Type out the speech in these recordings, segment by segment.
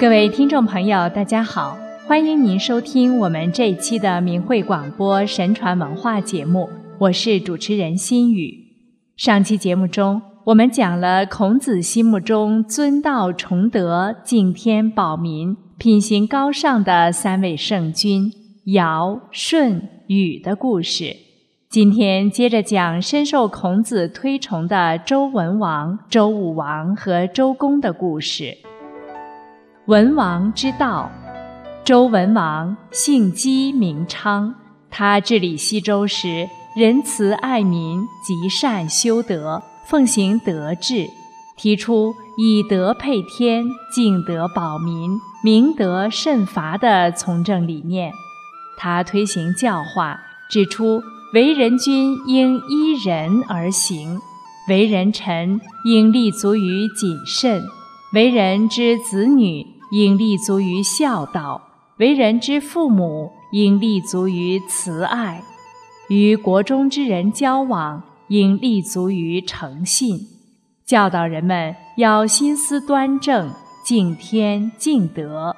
各位听众朋友，大家好，欢迎您收听我们这一期的明慧广播神传文化节目，我是主持人心宇。上期节目中，我们讲了孔子心目中尊道崇德、敬天保民、品行高尚的三位圣君尧、舜、禹的故事。今天接着讲深受孔子推崇的周文王、周武王和周公的故事。文王之道，周文王姓姬名昌。他治理西周时，仁慈爱民，极善修德，奉行德治，提出以德配天、敬德保民、明德慎罚的从政理念。他推行教化，指出为人君应依仁而行，为人臣应立足于谨慎，为人之子女。应立足于孝道，为人之父母应立足于慈爱，与国中之人交往应立足于诚信，教导人们要心思端正，敬天敬德。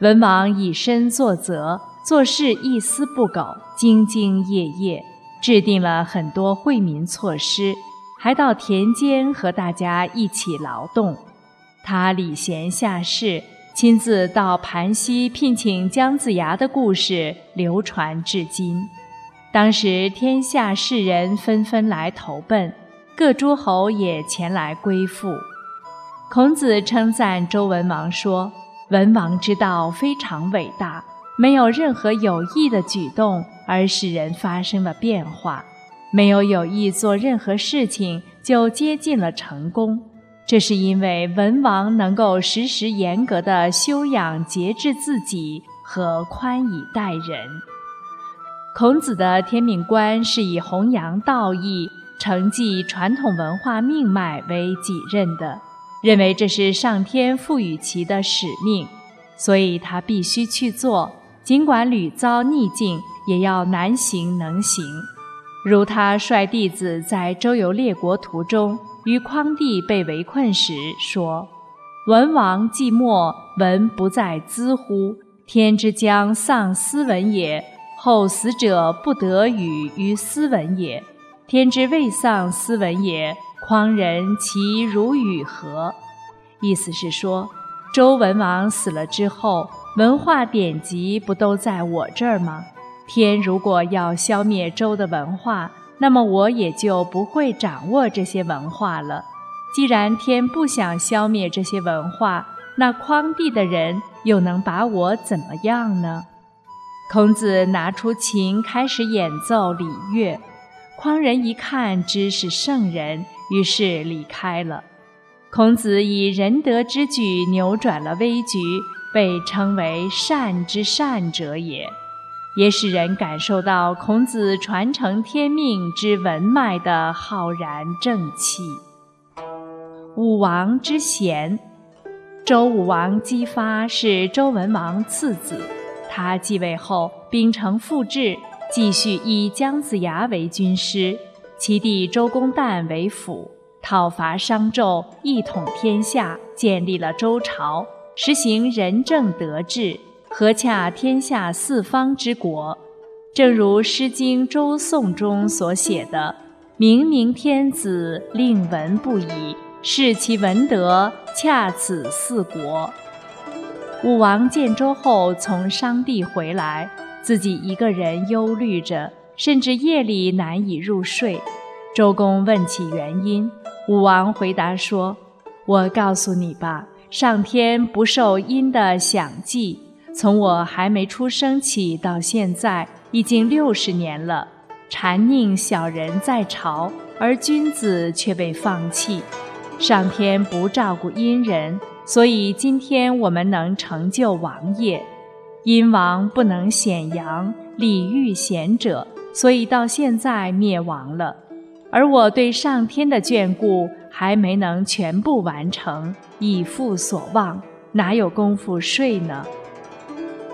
文王以身作则，做事一丝不苟，兢兢业业，制定了很多惠民措施，还到田间和大家一起劳动。他礼贤下士，亲自到盘溪聘请姜子牙的故事流传至今。当时天下士人纷纷来投奔，各诸侯也前来归附。孔子称赞周文王说：“文王之道非常伟大，没有任何有益的举动而使人发生了变化，没有有意做任何事情就接近了成功。”这是因为文王能够时时严格的修养节制自己和宽以待人。孔子的天命观是以弘扬道义、承继传统文化命脉为己任的，认为这是上天赋予其的使命，所以他必须去做，尽管屡遭逆境，也要难行能行。如他率弟子在周游列国途中。于匡帝被围困时说：“文王既没，文不在兹乎？天之将丧斯文也，后死者不得与于斯文也。天之未丧斯文也，匡人其如与何？”意思是说，周文王死了之后，文化典籍不都在我这儿吗？天如果要消灭周的文化，那么我也就不会掌握这些文化了。既然天不想消灭这些文化，那匡地的人又能把我怎么样呢？孔子拿出琴开始演奏礼乐，匡人一看知是圣人，于是离开了。孔子以仁德之举扭转了危局，被称为善之善者也。也使人感受到孔子传承天命之文脉的浩然正气。武王之贤，周武王姬发是周文王次子，他继位后秉承父志，继续以姜子牙为军师，其弟周公旦为辅，讨伐商纣，一统天下，建立了周朝，实行仁政德治。合洽天下四方之国，正如《诗经·周颂》中所写的：“明明天子，令文不已，视其文德，恰此四国。”武王建周后从商地回来，自己一个人忧虑着，甚至夜里难以入睡。周公问起原因，武王回答说：“我告诉你吧，上天不受阴的享祭。”从我还没出生起到现在，已经六十年了。谗佞小人在朝，而君子却被放弃。上天不照顾殷人，所以今天我们能成就王业。殷王不能显扬礼遇贤者，所以到现在灭亡了。而我对上天的眷顾还没能全部完成，以父所望，哪有功夫睡呢？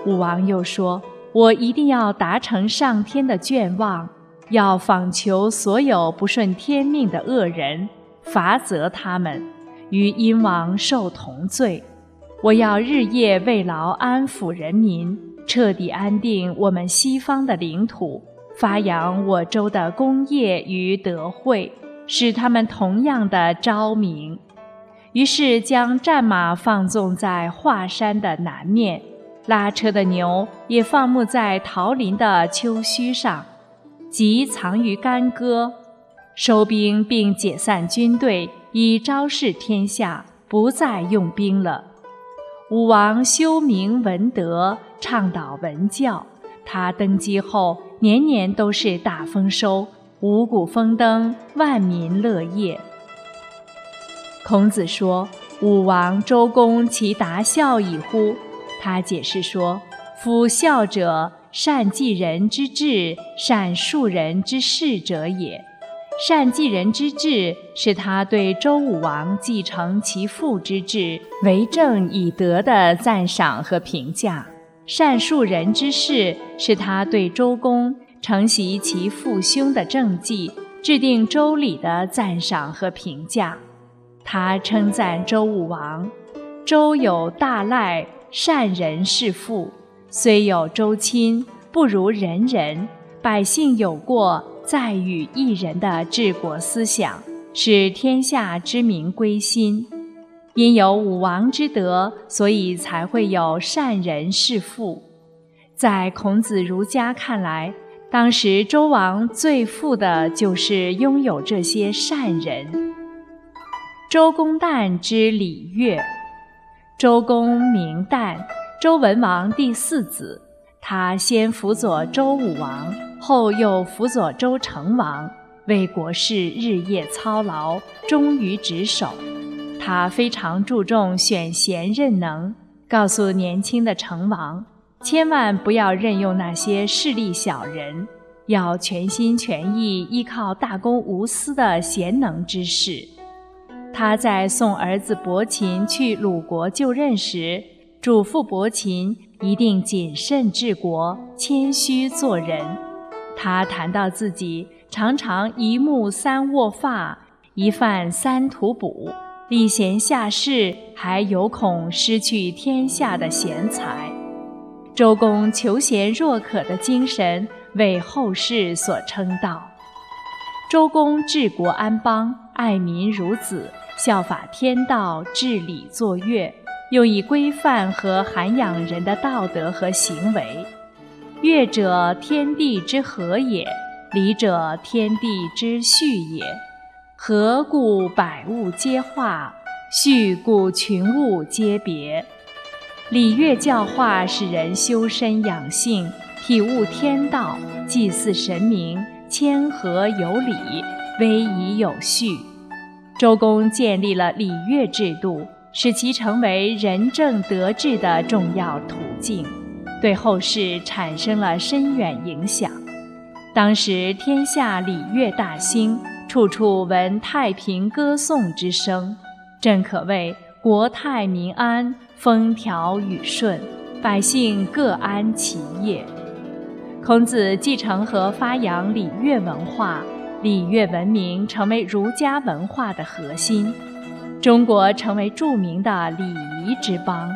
武王又说：“我一定要达成上天的眷望，要访求所有不顺天命的恶人，罚责他们，与殷王受同罪。”我要日夜慰劳安抚人民，彻底安定我们西方的领土，发扬我州的功业与德惠，使他们同样的昭明。于是将战马放纵在华山的南面，拉车的牛也放牧在桃林的丘墟上，即藏于干戈，收兵并解散军队，以昭示天下，不再用兵了。武王修明文德，倡导文教。他登基后，年年都是大丰收，五谷丰登，万民乐业。孔子说：“武王、周公其达孝矣乎？”他解释说：“夫孝者，善继人之志，善述人之事者也。”善继人之志，是他对周武王继承其父之志、为政以德的赞赏和评价；善述人之事，是他对周公承袭其父兄的政绩、制定周礼的赞赏和评价。他称赞周武王：“周有大赖，善人是父；虽有周亲，不如人人。百姓有过。”在与一人的治国思想，使天下之民归心。因有武王之德，所以才会有善人是父。在孔子儒家看来，当时周王最富的就是拥有这些善人。周公旦之礼乐，周公名旦，周文王第四子。他先辅佐周武王，后又辅佐周成王，为国事日夜操劳，忠于职守。他非常注重选贤任能，告诉年轻的成王，千万不要任用那些势利小人，要全心全意依靠大公无私的贤能之士。他在送儿子伯禽去鲁国就任时，嘱咐伯禽。一定谨慎治国，谦虚做人。他谈到自己常常一目三握发，一饭三吐哺，礼贤下士，还有恐失去天下的贤才。周公求贤若渴的精神，为后世所称道。周公治国安邦，爱民如子，效法天道，治理作乐。用以规范和涵养人的道德和行为。乐者，天地之和也；礼者，天地之序也。和故百物皆化，序故群物皆别。礼乐教化使人修身养性，体悟天道，祭祀神明，谦和有礼，威仪有序。周公建立了礼乐制度。使其成为仁政德治的重要途径，对后世产生了深远影响。当时天下礼乐大兴，处处闻太平歌颂之声，正可谓国泰民安、风调雨顺，百姓各安其业。孔子继承和发扬礼乐文化，礼乐文明成为儒家文化的核心。中国成为著名的礼仪之邦，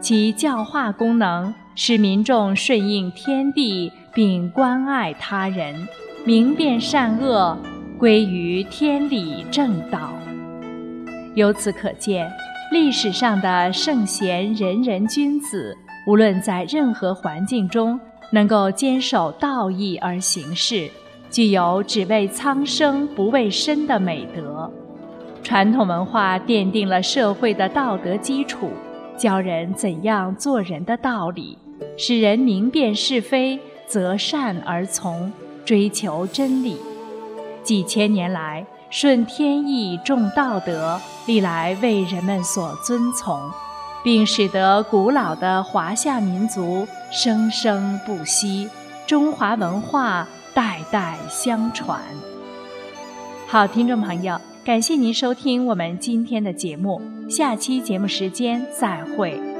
其教化功能使民众顺应天地，并关爱他人，明辨善恶，归于天理正道。由此可见，历史上的圣贤仁人君子，无论在任何环境中，能够坚守道义而行事，具有只为苍生不为身的美德。传统文化奠定了社会的道德基础，教人怎样做人的道理，使人明辨是非，择善而从，追求真理。几千年来，顺天意、重道德，历来为人们所遵从，并使得古老的华夏民族生生不息，中华文化代代相传。好，听众朋友。感谢您收听我们今天的节目，下期节目时间再会。